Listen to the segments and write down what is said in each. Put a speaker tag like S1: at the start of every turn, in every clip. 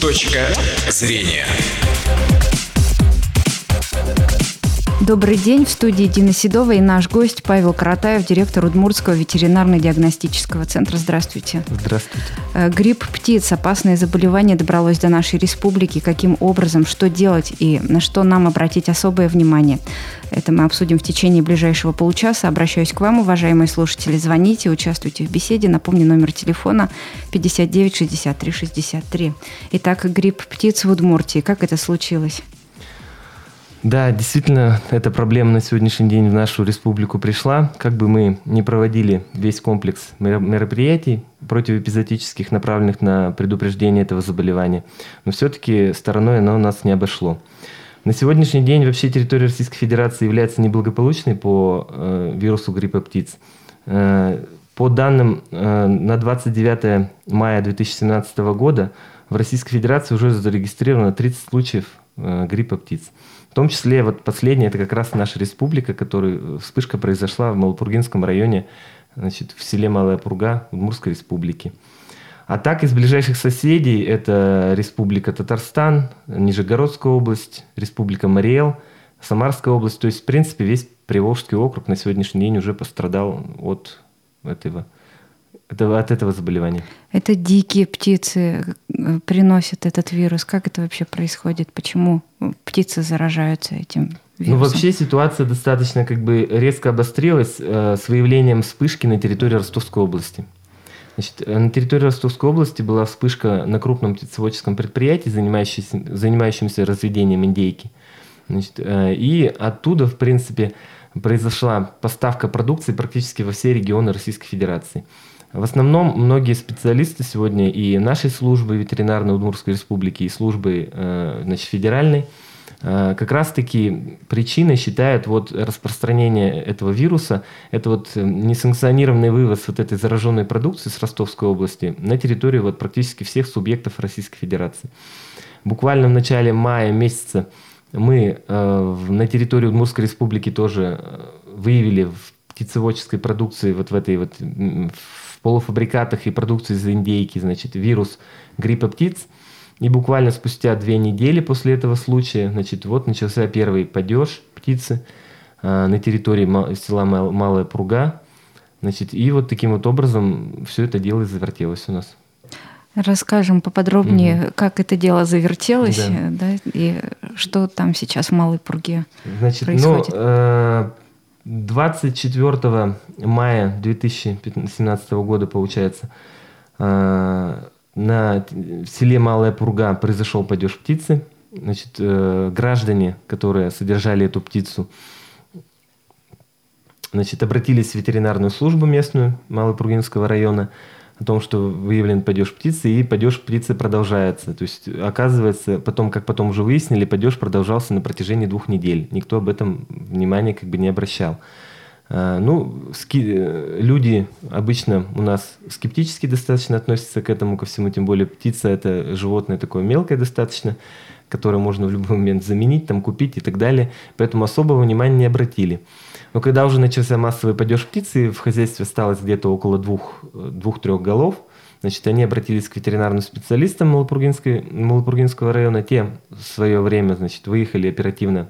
S1: Точка зрения.
S2: Добрый день. В студии Дина Седова и наш гость Павел Каратаев, директор Удмуртского ветеринарно-диагностического центра. Здравствуйте.
S3: Здравствуйте.
S2: Э, грипп птиц, опасное заболевание, добралось до нашей республики. Каким образом, что делать и на что нам обратить особое внимание? Это мы обсудим в течение ближайшего получаса. Обращаюсь к вам, уважаемые слушатели. Звоните, участвуйте в беседе. Напомню, номер телефона 59 63 63. Итак, грипп птиц в Удмуртии. Как это случилось?
S3: Да, действительно, эта проблема на сегодняшний день в нашу республику пришла. Как бы мы не проводили весь комплекс мероприятий противоэпизотических, направленных на предупреждение этого заболевания, но все-таки стороной оно нас не обошло. На сегодняшний день вообще территория Российской Федерации является неблагополучной по э, вирусу гриппа птиц. Э, по данным э, на 29 мая 2017 года в Российской Федерации уже зарегистрировано 30 случаев э, гриппа птиц. В том числе вот последняя, это как раз наша республика, которая вспышка произошла в Малопургинском районе, значит, в селе Малая Пурга Удмурской республики. А так из ближайших соседей это Республика Татарстан, Нижегородская область, Республика Мариэл, Самарская область. То есть, в принципе, весь Приволжский округ на сегодняшний день уже пострадал от этого это от этого заболевания.
S2: Это дикие птицы э, приносят этот вирус. Как это вообще происходит? Почему птицы заражаются этим вирусом?
S3: Ну, вообще ситуация достаточно как бы резко обострилась э, с выявлением вспышки на территории Ростовской области. Значит, э, на территории Ростовской области была вспышка на крупном птицеводческом предприятии, занимающемся, занимающемся разведением индейки. Значит, э, и оттуда, в принципе, произошла поставка продукции практически во все регионы Российской Федерации. В основном многие специалисты сегодня и нашей службы ветеринарной Удмуртской республики, и службы э, значит, федеральной, э, как раз-таки причиной считают вот распространение этого вируса, это вот э, несанкционированный вывоз вот этой зараженной продукции с Ростовской области на территорию вот практически всех субъектов Российской Федерации. Буквально в начале мая месяца мы на территории Удмуртской республики тоже выявили в птицеводческой продукции вот в этой вот полуфабрикатах и продукции из индейки, значит, вирус гриппа птиц. И буквально спустя две недели после этого случая, значит, вот начался первый падеж птицы э, на территории села Малая Пруга. Значит, и вот таким вот образом все это дело завертелось у нас.
S2: Расскажем поподробнее, угу. как это дело завертелось, да. Да, и что там сейчас в Малой Пурге Значит, ну, происходит. Ну,
S3: э, 24 мая 2017 года, получается, э, на селе Малая Пурга произошел падеж птицы. Значит, э, граждане, которые содержали эту птицу, значит, обратились в ветеринарную службу местную Малопургинского района – о том, что выявлен падеж птицы, и падеж птицы продолжается. То есть, оказывается, потом, как потом уже выяснили, падеж продолжался на протяжении двух недель. Никто об этом внимания как бы не обращал. А, ну, ски- люди обычно у нас скептически достаточно относятся к этому, ко всему, тем более птица – это животное такое мелкое достаточно, которое можно в любой момент заменить, там, купить и так далее. Поэтому особого внимания не обратили. Но когда уже начался массовый падеж птицы, в хозяйстве осталось где-то около двух, двух-трех голов, значит, они обратились к ветеринарным специалистам Малопургинского района. Те в свое время, значит, выехали оперативно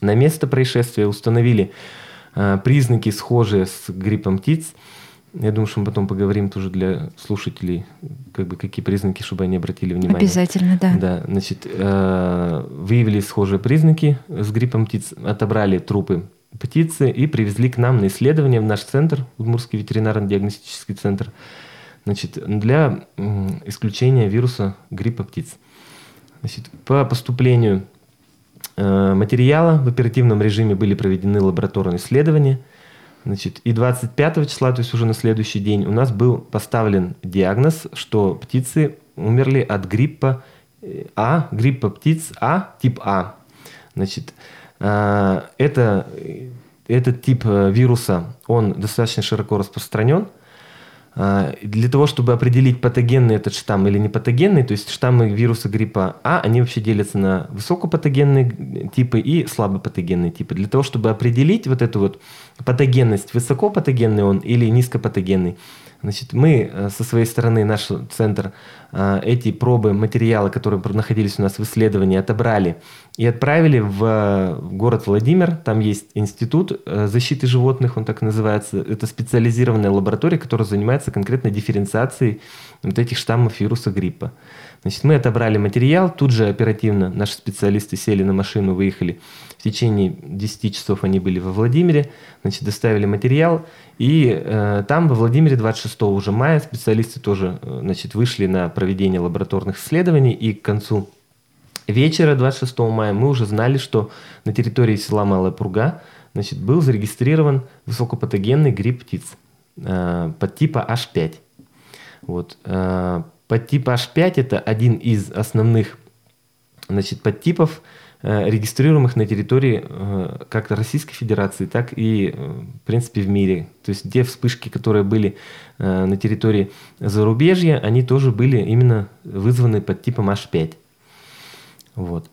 S3: на место происшествия, установили э, признаки, схожие с гриппом птиц. Я думаю, что мы потом поговорим тоже для слушателей, как бы какие признаки, чтобы они обратили внимание.
S2: Обязательно, да.
S3: Да, значит, э, выявили схожие признаки с гриппом птиц, отобрали трупы птицы и привезли к нам на исследование в наш центр, Удмурский ветеринарно-диагностический центр, значит, для исключения вируса гриппа птиц. Значит, по поступлению э, материала в оперативном режиме были проведены лабораторные исследования. Значит, и 25 числа, то есть уже на следующий день, у нас был поставлен диагноз, что птицы умерли от гриппа э, А, гриппа птиц А, тип А. Значит, это, этот тип э, вируса, он достаточно широко распространен. А, для того, чтобы определить, патогенный этот штамм или не патогенный, то есть штаммы вируса гриппа А, они вообще делятся на высокопатогенные типы и слабопатогенные типы. Для того, чтобы определить вот эту вот патогенность, высокопатогенный он или низкопатогенный, Значит, мы э, со своей стороны, наш центр, э, эти пробы, материалы, которые находились у нас в исследовании, отобрали и отправили в город Владимир. Там есть институт э, защиты животных, он так называется. Это специализированная лаборатория, которая занимается конкретно дифференциацией вот этих штаммов вируса гриппа. Значит, мы отобрали материал, тут же оперативно наши специалисты сели на машину, выехали. В течение 10 часов они были во Владимире, значит, доставили материал. И э, там, во Владимире, 26 уже мая, специалисты тоже э, значит, вышли на проведение лабораторных исследований. И к концу вечера 26 мая мы уже знали, что на территории села Малая Пурга значит, был зарегистрирован высокопатогенный грипп птиц э, подтипа H5. Вот. Э, Подтип H5 это один из основных значит, подтипов, э, регистрируемых на территории э, как Российской Федерации, так и, э, в принципе, в мире. То есть те вспышки, которые были на территории зарубежья, они тоже были именно вызваны подтипом H5. Вот.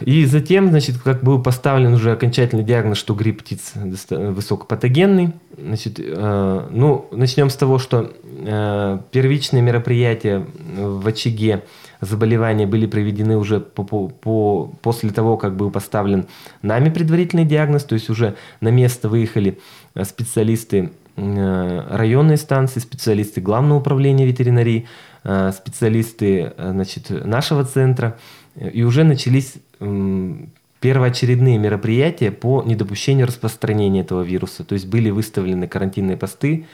S3: И затем, значит, как был поставлен уже окончательный диагноз, что грипп птиц высокопатогенный. Значит, э, ну, начнем с того, что э, первичные мероприятия в очаге заболевания были проведены уже по, по, по, после того, как был поставлен нами предварительный диагноз, то есть уже на место выехали специалисты э, районной станции, специалисты Главного управления ветеринарии, э, специалисты э, значит, нашего центра, и уже начались первоочередные мероприятия по недопущению распространения этого вируса. То есть были выставлены карантинные посты,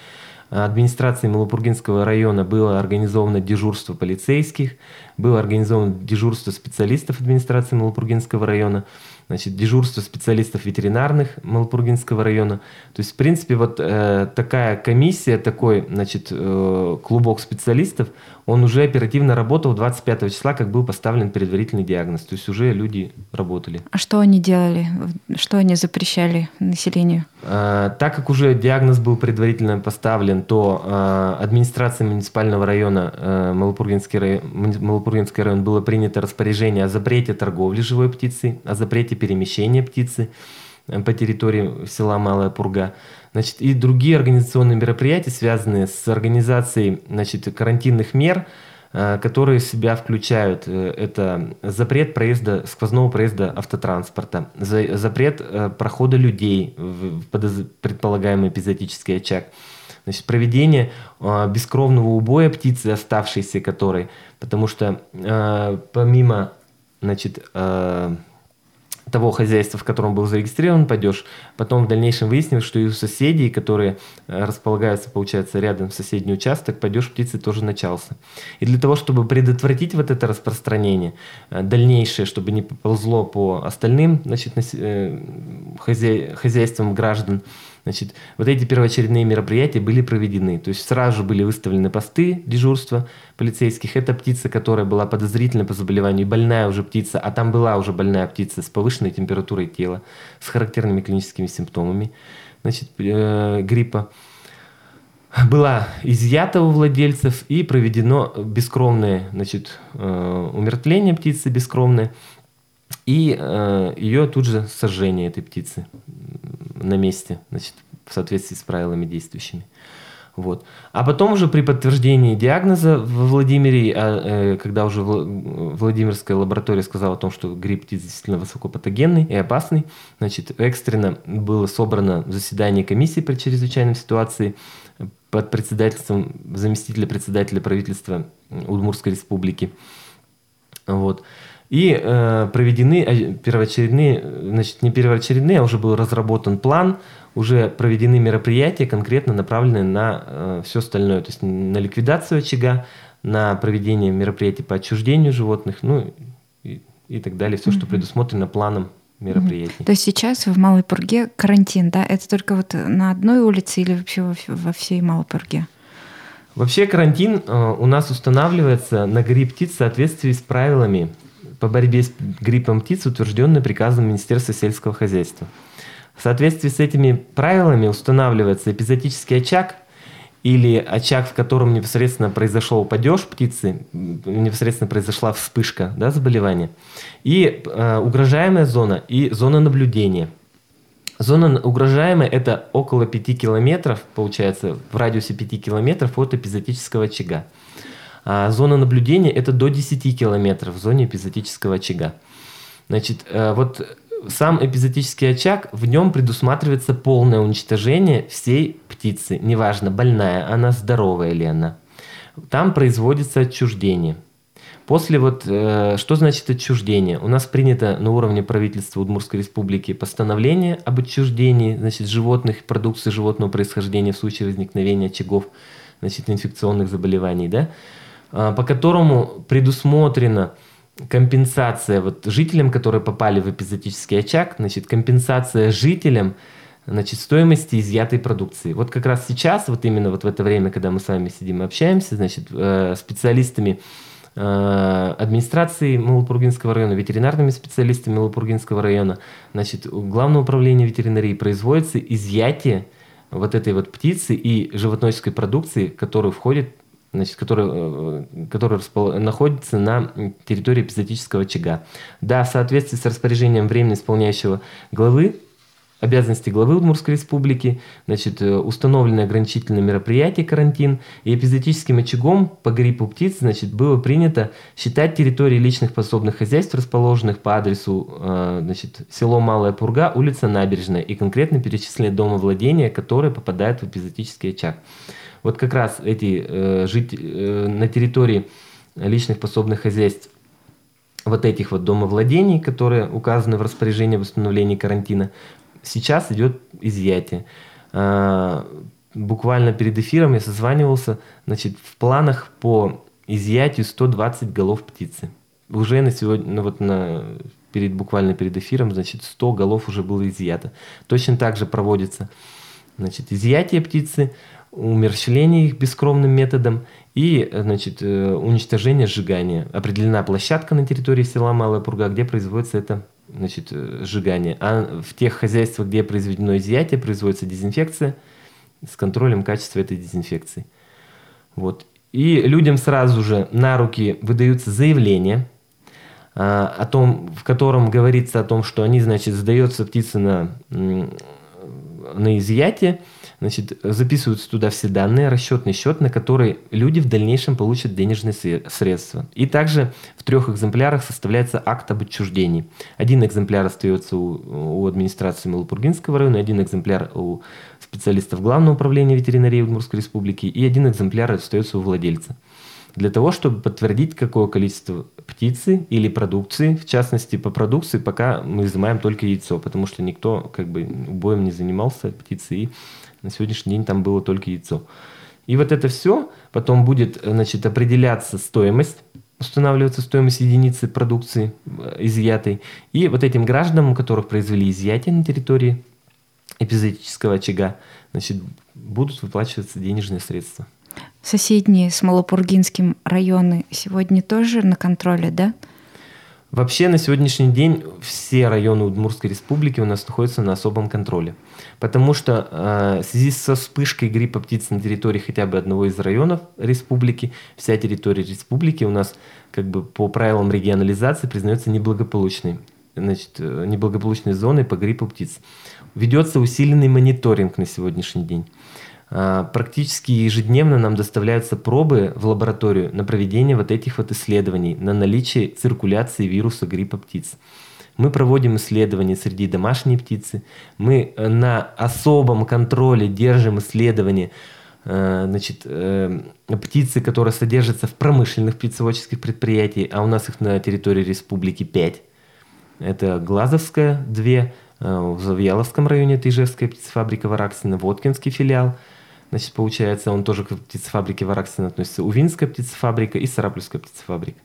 S3: администрацией Малопургинского района было организовано дежурство полицейских, было организовано дежурство специалистов администрации Малопургинского района – значит, дежурство специалистов ветеринарных Малпургинского района. То есть, в принципе, вот э, такая комиссия, такой, значит, э, клубок специалистов, он уже оперативно работал 25 числа, как был поставлен предварительный диагноз. То есть уже люди работали.
S2: А что они делали? Что они запрещали населению?
S3: Э, так как уже диагноз был предварительно поставлен, то э, администрация муниципального района э, Малопургинский, район, Малопургинский район было принято распоряжение о запрете торговли живой птицей, о запрете перемещения птицы э, по территории села Малая Пурга. Значит, и другие организационные мероприятия, связанные с организацией значит, карантинных мер, э, которые в себя включают э, это запрет проезда, сквозного проезда автотранспорта, запрет прохода людей в предполагаемый эпизодический очаг, значит, проведение бескровного убоя птицы, оставшейся которой, потому что помимо значит, того хозяйства, в котором был зарегистрирован падеж. Потом в дальнейшем выяснилось, что и у соседей, которые э, располагаются, получается, рядом в соседний участок, падеж птицы тоже начался. И для того, чтобы предотвратить вот это распространение э, дальнейшее, чтобы не поползло по остальным значит, э, хозя... хозяйствам граждан, Значит, вот эти первоочередные мероприятия были проведены. То есть сразу же были выставлены посты дежурства полицейских. Это птица, которая была подозрительна по заболеванию, больная уже птица, а там была уже больная птица с повышенной температурой тела, с характерными клиническими симптомами значит, э, гриппа была изъята у владельцев и проведено бескровное значит, э, умертвление птицы бескровное и э, ее тут же сожжение этой птицы на месте, значит, в соответствии с правилами действующими. Вот. А потом уже при подтверждении диагноза в Владимире, а, э, когда уже Владимирская лаборатория сказала о том, что грипп действительно высокопатогенный и опасный, значит, экстренно было собрано заседание комиссии при чрезвычайной ситуации под председательством заместителя председателя правительства Удмурской республики. Вот. И э, проведены э, первоочередные, значит, не первоочередные, а уже был разработан план, уже проведены мероприятия, конкретно направленные на э, все остальное, то есть на ликвидацию очага, на проведение мероприятий по отчуждению животных, ну и, и так далее, все, mm-hmm. что предусмотрено планом мероприятий. Mm-hmm.
S2: То есть сейчас в Малой Пурге карантин, да? Это только вот на одной улице или вообще во, во всей Малой Пурге?
S3: Вообще карантин э, у нас устанавливается на грипп птиц в соответствии с правилами по борьбе с гриппом птиц, утвержденный приказом Министерства сельского хозяйства. В соответствии с этими правилами устанавливается эпизодический очаг или очаг, в котором непосредственно произошел падеж птицы, непосредственно произошла вспышка да, заболевания, и э, угрожаемая зона и зона наблюдения. Зона угрожаемая – это около 5 километров, получается, в радиусе 5 километров от эпизотического очага. А зона наблюдения – это до 10 километров в зоне эпизотического очага. Значит, э, вот сам эпизотический очаг, в нем предусматривается полное уничтожение всей птицы, неважно, больная она, здоровая ли она. Там производится отчуждение. После вот, э, что значит отчуждение? У нас принято на уровне правительства Удмуртской республики постановление об отчуждении значит, животных, продукции животного происхождения в случае возникновения очагов значит, инфекционных заболеваний, да? А, по которому предусмотрено компенсация вот жителям, которые попали в эпизотический очаг, значит, компенсация жителям значит, стоимости изъятой продукции. Вот как раз сейчас, вот именно вот в это время, когда мы с вами сидим и общаемся, значит, э, специалистами э, администрации Малопургинского района, ветеринарными специалистами Малопургинского района, значит, Главное управление ветеринарии производится изъятие вот этой вот птицы и животноводческой продукции, которая входит значит, который, э, который находится на территории эпизодического очага. Да, в соответствии с распоряжением временно исполняющего главы обязанности главы Удмуртской республики, значит, э, установлены ограничительные мероприятия, карантин, и эпизодическим очагом по гриппу птиц, значит, было принято считать территории личных подсобных хозяйств, расположенных по адресу, э, значит, село Малая Пурга, улица Набережная, и конкретно перечислены дома владения, которые попадают в эпизодический очаг. Вот как раз эти э, жить э, на территории личных пособных хозяйств вот этих вот домовладений, которые указаны в распоряжении восстановления карантина, сейчас идет изъятие. А, буквально перед эфиром я созванивался, значит, в планах по изъятию 120 голов птицы. Уже на сегодня, ну вот на, перед, буквально перед эфиром, значит, 100 голов уже было изъято. Точно так же проводится, значит, изъятие птицы, умерщвление их бескровным методом и значит, э, уничтожение сжигания. Определена площадка на территории села Малая Пурга, где производится это значит, э, сжигание. А в тех хозяйствах, где произведено изъятие, производится дезинфекция с контролем качества этой дезинфекции. Вот. И людям сразу же на руки выдаются заявления, а, о том, в котором говорится о том, что они, значит, сдается птица на, на изъятие, Значит, записываются туда все данные, расчетный счет, на который люди в дальнейшем получат денежные средства. И также в трех экземплярах составляется акт об отчуждении. Один экземпляр остается у, у администрации Малопургинского района, один экземпляр у специалистов Главного управления ветеринарии Удмуртской республики и один экземпляр остается у владельца для того, чтобы подтвердить, какое количество птицы или продукции, в частности, по продукции пока мы изымаем только яйцо, потому что никто как бы убоем не занимался птицей, и на сегодняшний день там было только яйцо. И вот это все потом будет значит, определяться стоимость, устанавливаться стоимость единицы продукции э, изъятой. И вот этим гражданам, у которых произвели изъятие на территории эпизодического очага, значит, будут выплачиваться денежные средства.
S2: Соседние с Малопургинским районы сегодня тоже на контроле, да?
S3: Вообще на сегодняшний день все районы Удмуртской республики у нас находятся на особом контроле. Потому что э, в связи со вспышкой гриппа птиц на территории хотя бы одного из районов республики, вся территория республики у нас как бы по правилам регионализации признается неблагополучной. Значит, э, неблагополучной зоной по гриппу птиц. Ведется усиленный мониторинг на сегодняшний день. А, практически ежедневно нам доставляются пробы в лабораторию на проведение вот этих вот исследований на наличие циркуляции вируса гриппа птиц. Мы проводим исследования среди домашней птицы. Мы э, на особом контроле держим исследования э, значит, э, птицы, которые содержатся в промышленных птицеводческих предприятиях, а у нас их на территории республики 5. Это Глазовская, 2, в Завьяловском районе это Ижевская птицефабрика Вараксина, Воткинский филиал – Значит, получается, он тоже к птицефабрике Вараксин относится. Увинская птицефабрика и Сараплевская птицефабрика.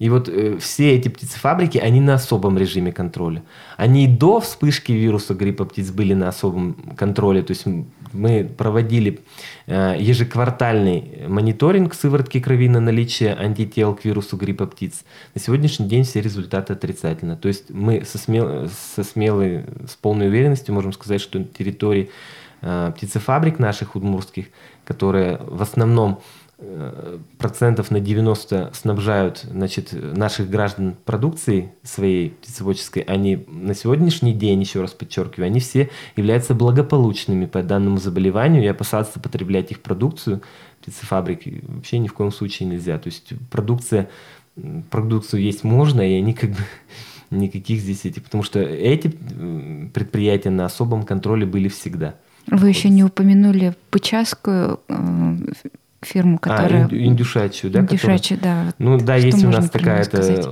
S3: И вот э, все эти птицефабрики, они на особом режиме контроля. Они до вспышки вируса гриппа птиц были на особом контроле. То есть мы проводили э, ежеквартальный мониторинг сыворотки крови на наличие антител к вирусу гриппа птиц. На сегодняшний день все результаты отрицательны. То есть мы со, смел, со смелой, с полной уверенностью можем сказать, что территории Э, птицефабрик наших удмурских, которые в основном э, процентов на 90 снабжают значит, наших граждан продукцией своей птицеводческой, они на сегодняшний день, еще раз подчеркиваю, они все являются благополучными по данному заболеванию, и опасаться потреблять их продукцию птицефабрики вообще ни в коем случае нельзя. То есть продукция, продукцию есть можно, и они как бы никаких здесь этих, потому что эти предприятия на особом контроле были всегда.
S2: Вы еще не упомянули Пычасскую э, фирму, а, которая...
S3: А, индюшачью, да?
S2: Индюшачью, которая... да.
S3: Ну да, есть у нас такая-то,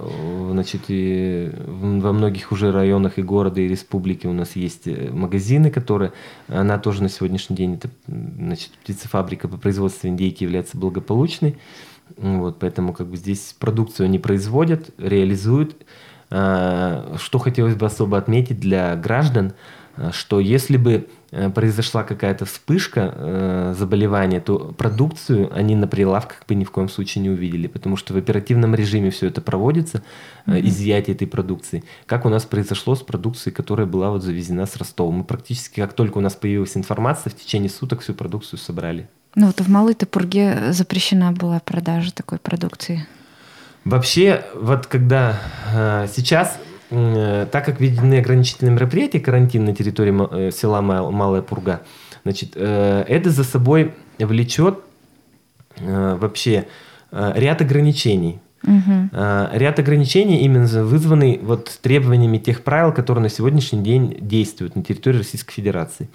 S3: значит, и во многих уже районах и города, и республики у нас есть э, магазины, которые... Она тоже на сегодняшний день, это, значит, птицефабрика по производству индейки является благополучной. Вот, поэтому как бы здесь продукцию они производят, реализуют. А, что хотелось бы особо отметить для граждан, а, что если бы Э, произошла какая-то вспышка э, заболевания, то продукцию они на прилавках бы ни в коем случае не увидели, потому что в оперативном режиме все это проводится, mm-hmm. изъятие этой продукции. Как у нас произошло с продукцией, которая была вот завезена с Ростова. Мы практически, как только у нас появилась информация, в течение суток всю продукцию собрали.
S2: Ну вот в Малой Топурге запрещена была продажа такой продукции.
S3: Вообще, вот когда э, сейчас Э, так как введены ограничительные мероприятия, карантин на территории э, села Малая Пурга, значит, э, это за собой влечет вообще ряд ограничений. Угу. Ряд ограничений именно вызванный вот требованиями тех правил, которые на сегодняшний день действуют на территории Российской Федерации.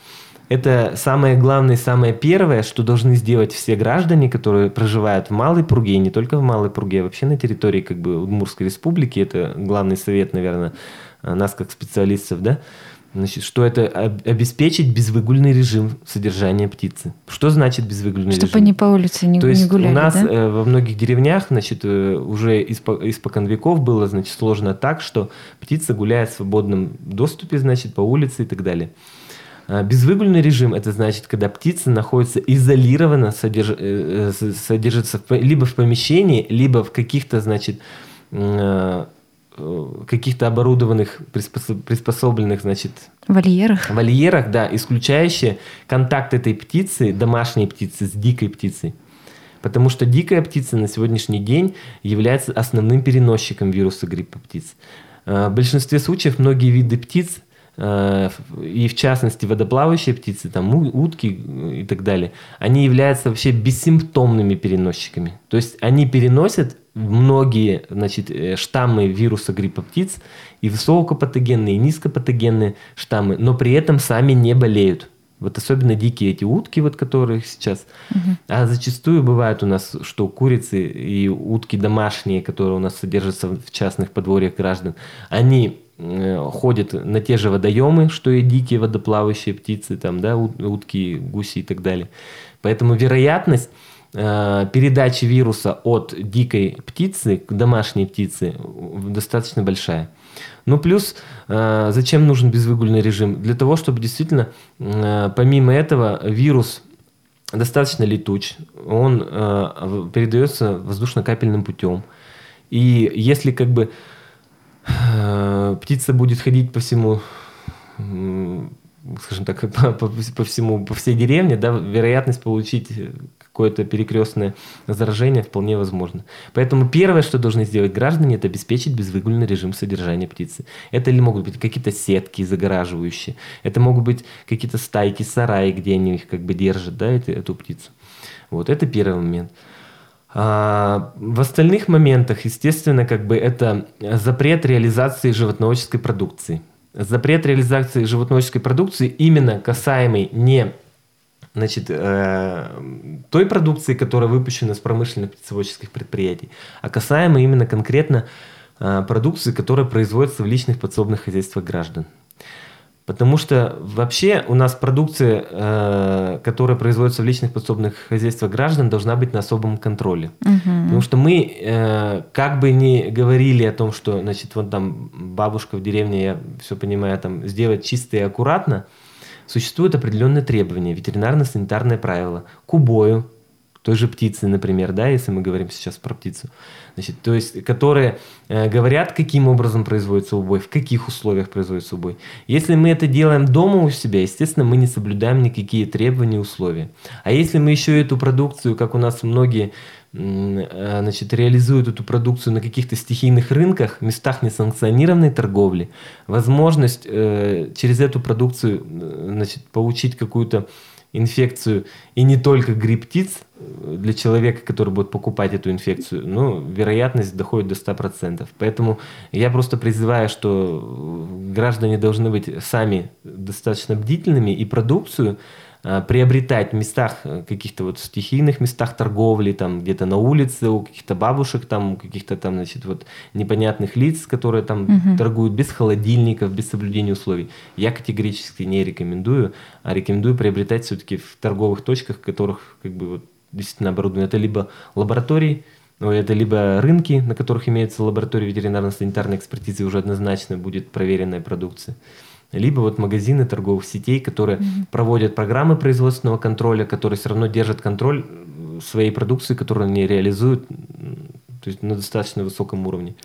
S3: Это самое главное, самое первое, что должны сделать все граждане, которые проживают в Малой Пруге, и не только в Малой Пруге, а вообще на территории как бы Удмурской республики. Это главный совет, наверное, нас как специалистов, да? Значит, что это обеспечить безвыгульный режим содержания птицы. Что значит безвыгульный
S2: Чтобы
S3: режим?
S2: Чтобы они по улице не,
S3: То есть
S2: не гуляли,
S3: у нас
S2: да?
S3: Э, во многих деревнях, значит, э, уже испокон веков было, значит, сложно так, что птица гуляет в свободном доступе, значит, по улице и так далее. А, безвыгульный режим – это значит, когда птица находится изолированно, содерж... Э, э, содержится либо в помещении, либо в каких-то, значит, э, каких-то оборудованных, приспособленных, значит...
S2: Вольерах.
S3: Вольерах, да, исключающие контакт этой птицы, домашней птицы, с дикой птицей. Потому что дикая птица на сегодняшний день является основным переносчиком вируса гриппа птиц. В большинстве случаев многие виды птиц – и в частности водоплавающие птицы, там утки и так далее, они являются вообще бессимптомными переносчиками. То есть они переносят многие значит, э, штаммы вируса гриппа птиц, и высокопатогенные, и низкопатогенные штаммы, но при этом сами не болеют. Вот особенно дикие эти утки, вот которые сейчас. Угу. А зачастую бывает у нас, что курицы и утки домашние, которые у нас содержатся в частных подворьях граждан, они Э, ходят на те же водоемы, что и дикие водоплавающие птицы, там, да, утки, гуси и так далее. Поэтому вероятность э, передачи вируса от дикой птицы к домашней птице достаточно большая. Ну, плюс, э, зачем нужен безвыгульный режим? Для того, чтобы действительно, помимо этого, вирус достаточно летуч, он передается воздушно-капельным путем. И если как бы Э, птица будет ходить по всему, скажем так, по, по, по всему, по всей деревне, да, вероятность получить какое-то перекрестное заражение вполне возможно. Поэтому первое, что должны сделать граждане, это обеспечить безвыгульный режим содержания птицы. Это ли могут быть какие-то сетки загораживающие, это могут быть какие-то стайки, сараи, где они их как бы держат, да, эту, эту птицу. Вот, это первый момент. А, в остальных моментах, естественно, как бы это запрет реализации животноводческой продукции. Запрет реализации животноводческой продукции именно касаемый не значит, э, той продукции, которая выпущена с промышленных птицеводческих предприятий, а касаемо именно конкретно э, продукции, которая производится в личных подсобных хозяйствах граждан. Потому что вообще у нас продукция, э, которая производится в личных подсобных хозяйствах граждан, должна быть на особом контроле. Угу. Потому что мы, э, как бы ни говорили о том, что, значит, вот там бабушка в деревне, я все понимаю, там сделать чисто и аккуратно, существуют определенные требования, ветеринарно-санитарные правила к убою той же птицы, например, да, если мы говорим сейчас про птицу. Значит, то есть, которые э, говорят, каким образом производится убой, в каких условиях производится убой. Если мы это делаем дома у себя, естественно, мы не соблюдаем никакие требования и условия. А если мы еще эту продукцию, как у нас многие э, значит, реализуют эту продукцию на каких-то стихийных рынках, местах несанкционированной торговли, возможность э, через эту продукцию э, значит, получить какую-то инфекцию и не только грипп птиц э, для человека, который будет покупать эту инфекцию, ну, вероятность доходит до 100%. Поэтому я просто призываю, что граждане должны быть сами достаточно бдительными и продукцию Э, приобретать в местах, э, каких-то вот стихийных местах торговли, там где-то на улице, у каких-то бабушек, там, у каких-то там, значит, вот непонятных лиц, которые там угу. торгуют без холодильников, без соблюдения условий. Я категорически не рекомендую, а рекомендую приобретать все-таки в торговых точках, в которых как бы вот действительно оборудованы. Это либо лаборатории, это либо рынки, на которых имеется лаборатория ветеринарно-санитарной экспертизы, уже однозначно будет проверенная продукция либо вот магазины торговых сетей, которые mm-hmm. проводят программы производственного контроля, которые все равно держат контроль своей продукции, которую они реализуют, то есть на достаточно высоком уровне.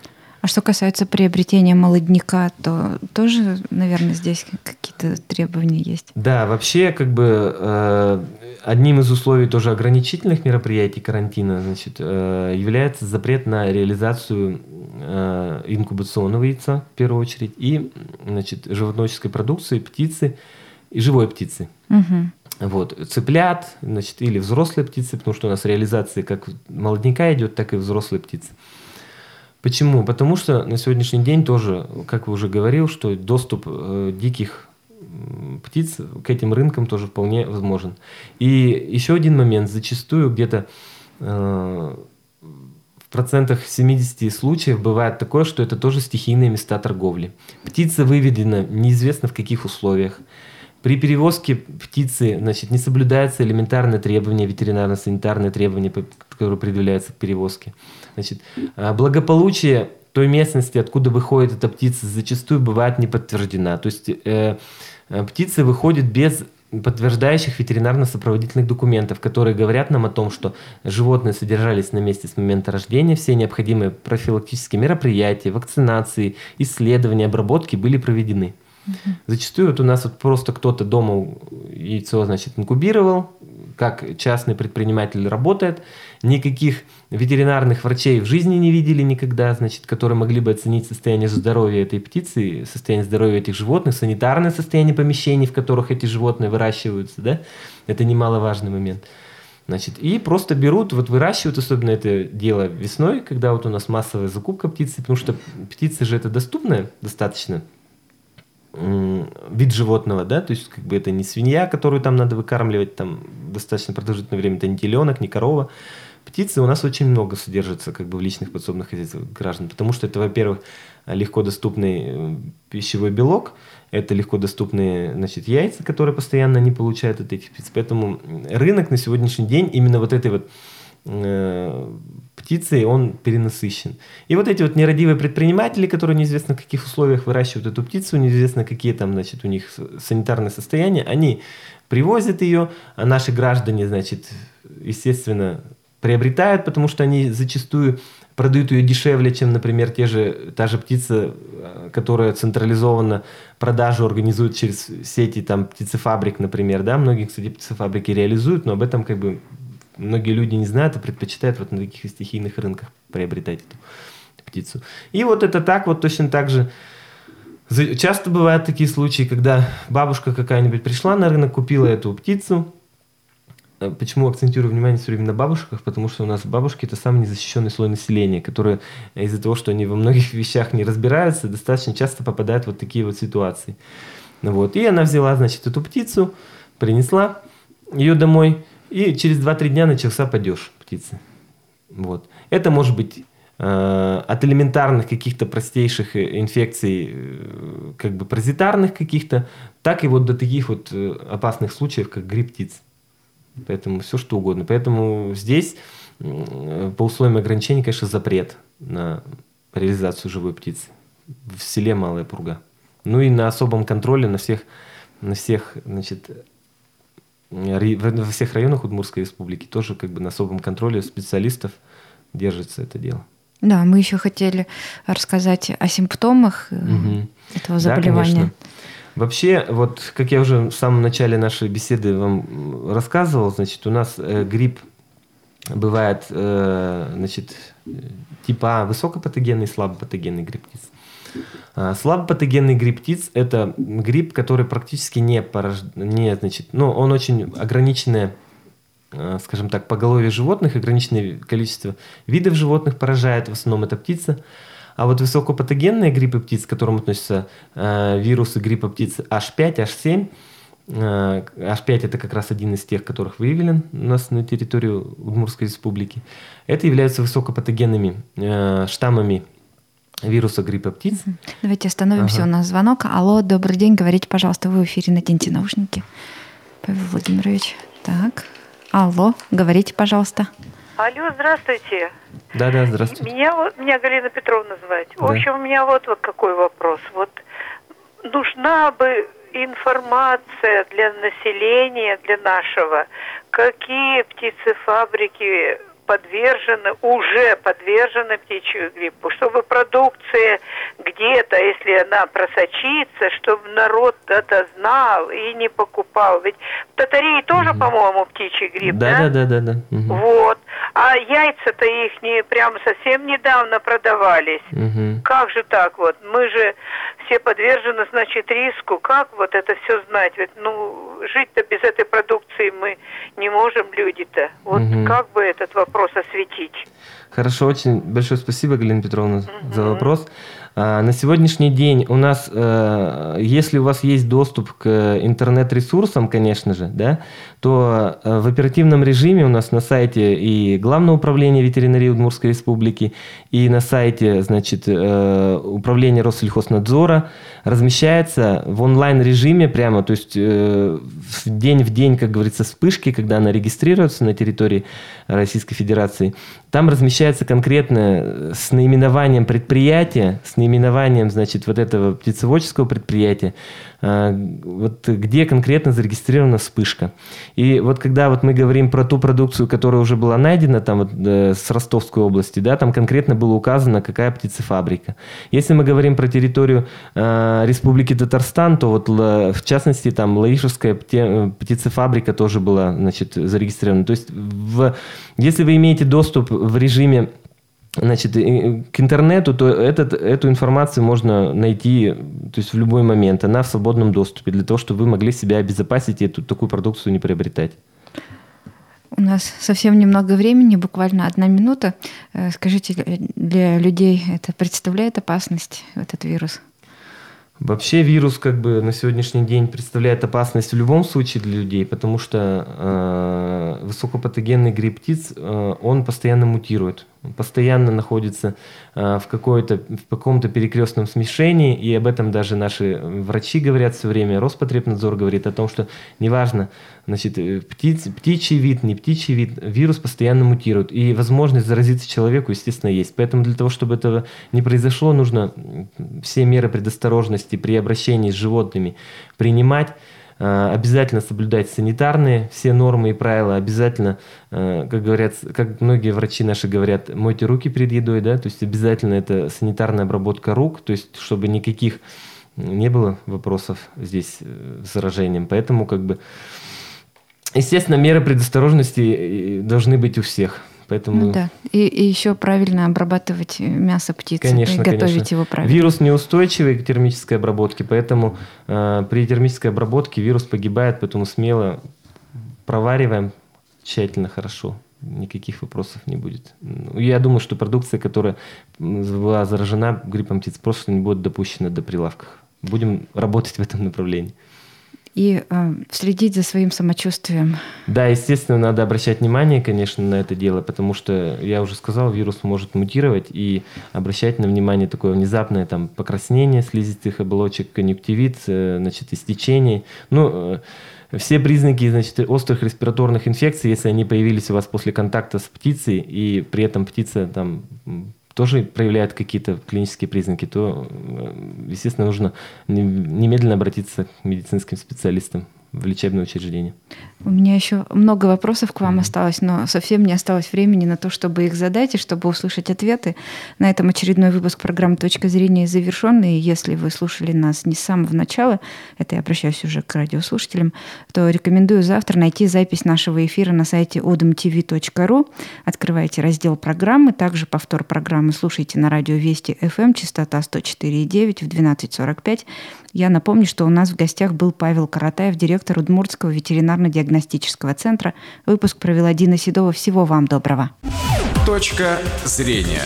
S2: А что касается приобретения молодняка, то тоже, наверное, здесь какие-то требования есть?
S3: Да, вообще, как бы э, одним из условий тоже ограничительных мероприятий карантина значит, э, является запрет на реализацию инкубационного яйца, в первую очередь, и значит, животноводческой продукции, птицы и живой птицы. Угу. Вот, цыплят, значит, или взрослые птицы, потому что у нас реализация как молодняка идет, так и взрослые птицы. Почему? Потому что на сегодняшний день тоже, как вы уже говорил, что доступ э, диких птиц к этим рынкам тоже вполне возможен. И еще один момент. Зачастую где-то э, процентах 70 случаев бывает такое, что это тоже стихийные места торговли. Птица выведена неизвестно в каких условиях. При перевозке птицы значит, не соблюдаются элементарные требования, ветеринарно-санитарные требования, которые предъявляются к перевозке. Значит, а, благополучие той местности, откуда выходит эта птица, зачастую бывает не подтверждена. То есть э, э птица выходит без подтверждающих ветеринарно-сопроводительных документов, которые говорят нам о том, что животные содержались на месте с момента рождения, все необходимые профилактические мероприятия, вакцинации, исследования, обработки были проведены. Зачастую вот у нас вот просто кто-то дома яйцо, значит, инкубировал, как частный предприниматель работает, никаких ветеринарных врачей в жизни не видели никогда, значит, которые могли бы оценить состояние здоровья этой птицы, состояние здоровья этих животных, санитарное состояние помещений, в которых эти животные выращиваются, да, это немаловажный момент. Значит, и просто берут, вот выращивают, особенно это дело весной, когда вот у нас массовая закупка птицы, потому что птицы же это доступная достаточно вид животного, да, то есть как бы это не свинья, которую там надо выкармливать там достаточно продолжительное время, это не теленок, не корова. Птицы у нас очень много содержится как бы в личных подсобных хозяйствах граждан, потому что это, во-первых, легко доступный э, пищевой белок, это легко доступные значит, яйца, которые постоянно не получают от этих птиц. Поэтому рынок на сегодняшний день именно вот этой вот птицей, он перенасыщен. И вот эти вот нерадивые предприниматели, которые неизвестно в каких условиях выращивают эту птицу, неизвестно какие там, значит, у них санитарные состояния, они привозят ее, а наши граждане, значит, естественно, приобретают, потому что они зачастую продают ее дешевле, чем, например, те же, та же птица, которая централизованно продажу организует через сети там птицефабрик, например, да, многие, кстати, птицефабрики реализуют, но об этом как бы многие люди не знают и предпочитают вот на таких стихийных рынках приобретать эту птицу. И вот это так, вот точно так же. Часто бывают такие случаи, когда бабушка какая-нибудь пришла на рынок, купила эту птицу. Э, почему акцентирую внимание все время на бабушках? Потому что у нас бабушки это самый незащищенный слой населения, которые из-за того, что они во многих вещах не разбираются, достаточно часто попадают в вот такие вот ситуации. Вот. И она взяла, значит, эту птицу, принесла ее домой, и через 2-3 дня начался падеж птицы. Вот. Это может быть э, от элементарных каких-то простейших э, инфекций, э, как бы паразитарных каких-то, так и вот до таких вот э, опасных случаев, как грипп птиц. Поэтому все что угодно. Поэтому здесь э, по условиям ограничений, конечно, запрет на реализацию живой птицы. В селе Малая Пурга. Ну и на особом контроле на всех, на всех значит, во всех районах Удмурской республики тоже как бы на особом контроле специалистов держится это дело.
S2: Да, мы еще хотели рассказать о симптомах угу. этого заболевания. Да,
S3: Вообще, вот как я уже в самом начале нашей беседы вам рассказывал, значит, у нас э, грипп бывает, э, значит, типа высокопатогенный, слабопатогенный грипп. А, слабопатогенный грипп птиц – это грипп, который практически не, порож... не значит, ну, он очень ограниченное, э, скажем так, поголовье животных, ограниченное количество видов животных поражает, в основном это птица. А вот высокопатогенные гриппы птиц, к которым относятся э, вирусы гриппа птиц H5, H7, э, H5 это как раз один из тех, которых выявлен у нас на территории Удмуртской республики. Это являются высокопатогенными э, штаммами вируса гриппа птиц.
S2: Давайте остановимся. Ага. У нас звонок. Алло, добрый день. Говорите, пожалуйста, вы в эфире, наденьте наушники. Павел Владимирович. Так. Алло, говорите, пожалуйста.
S4: Алло, здравствуйте.
S3: Да, да, здравствуйте.
S4: Меня, вот, меня Галина Петровна звать. Да. В общем, у меня вот, вот какой вопрос. Вот нужна бы информация для населения, для нашего, какие птицефабрики подвержены, уже подвержены птичью гриппу, чтобы продукция где-то, если она просочится, чтобы народ это знал и не покупал. Ведь в Татарии тоже, по-моему, птичий грипп,
S3: да? Да, да, да, да.
S4: Угу. Вот. А яйца-то их не прямо совсем недавно продавались. Угу. Как же так вот? Мы же все подвержены, значит, риску. Как вот это все знать? Ведь, ну, жить-то без этой продукции мы не можем, люди-то. Вот угу. как бы этот вопрос осветить?
S3: Хорошо, очень большое спасибо, Галина Петровна, угу. за вопрос. А, на сегодняшний день у нас, э, если у вас есть доступ к интернет-ресурсам, конечно же, да, то э, в оперативном режиме у нас на сайте и Главного управления ветеринарии Удмуртской республики, и на сайте, значит, э, управления Россельхознадзора размещается в онлайн-режиме прямо, то есть день в день, как говорится, вспышки, когда она регистрируется на территории Российской Федерации, там размещается конкретно с наименованием предприятия, с наименованием, значит, вот этого птицеводческого предприятия, а, вот где конкретно зарегистрирована вспышка. И вот когда вот мы говорим про ту продукцию, которая уже была найдена там вот, э, с Ростовской области, да, там конкретно было указано, какая птицефабрика. Если мы говорим про территорию э, Республики Татарстан, то вот в частности там Лаишевская птицефабрика тоже была, значит, зарегистрирована. То есть в, если вы имеете доступ в режиме значит, к интернету, то этот, эту информацию можно найти то есть в любой момент. Она в свободном доступе для того, чтобы вы могли себя обезопасить и эту такую продукцию не приобретать.
S2: У нас совсем немного времени, буквально одна минута. Э, скажите, для людей это представляет опасность, этот вирус?
S3: Вообще вирус как бы на сегодняшний день представляет опасность в любом случае для людей, потому что э, высокопатогенный грипп птиц, э, он постоянно мутирует постоянно находится э, в, в каком-то перекрестном смешении, и об этом даже наши врачи говорят все время, Роспотребнадзор говорит о том, что неважно, значит, э, птиц, птичий вид, не птичий вид, вирус постоянно мутирует, и возможность заразиться человеку, естественно, есть. Поэтому для того, чтобы этого не произошло, нужно все меры предосторожности при обращении с животными принимать, Э, обязательно соблюдать санитарные все нормы и правила, обязательно, э, как говорят, как многие врачи наши говорят, мойте руки перед едой, да, то есть обязательно это санитарная обработка рук, то есть чтобы никаких не было вопросов здесь э, с заражением, поэтому как бы Естественно, меры предосторожности должны быть у всех. Поэтому...
S2: Ну, да. И, и еще правильно обрабатывать мясо птицы конечно, готовить конечно. его правильно.
S3: Вирус неустойчивый к термической обработке, поэтому э, при термической обработке вирус погибает, поэтому смело провариваем тщательно, хорошо. Никаких вопросов не будет. Ну, я думаю, что продукция, которая была заражена гриппом птиц, просто не будет допущена до прилавках. Будем работать в этом направлении
S2: и э, следить за своим самочувствием.
S3: Да, естественно, надо обращать внимание, конечно, на это дело, потому что, я уже сказал, вирус может мутировать, и обращать на внимание такое внезапное там, покраснение слизистых оболочек, конъюнктивит, э, значит, истечение. Ну, э, все признаки значит, острых респираторных инфекций, если они появились у вас после контакта с птицей, и при этом птица там тоже проявляет какие-то клинические признаки, то, естественно, нужно немедленно обратиться к медицинским специалистам в лечебное учреждение.
S2: У меня еще много вопросов к вам mm-hmm. осталось, но совсем не осталось времени на то, чтобы их задать и чтобы услышать ответы. На этом очередной выпуск программы «Точка зрения» завершен. И если вы слушали нас не с самого начала, это я обращаюсь уже к радиослушателям, то рекомендую завтра найти запись нашего эфира на сайте odmtv.ru. Открывайте раздел программы. Также повтор программы слушайте на радио Вести FM, частота 104,9 в 12.45. Я напомню, что у нас в гостях был Павел Каратаев, директор Удмуртского ветеринарно-диагностического центра. Выпуск провела Дина Седова. Всего вам доброго.
S1: Точка зрения.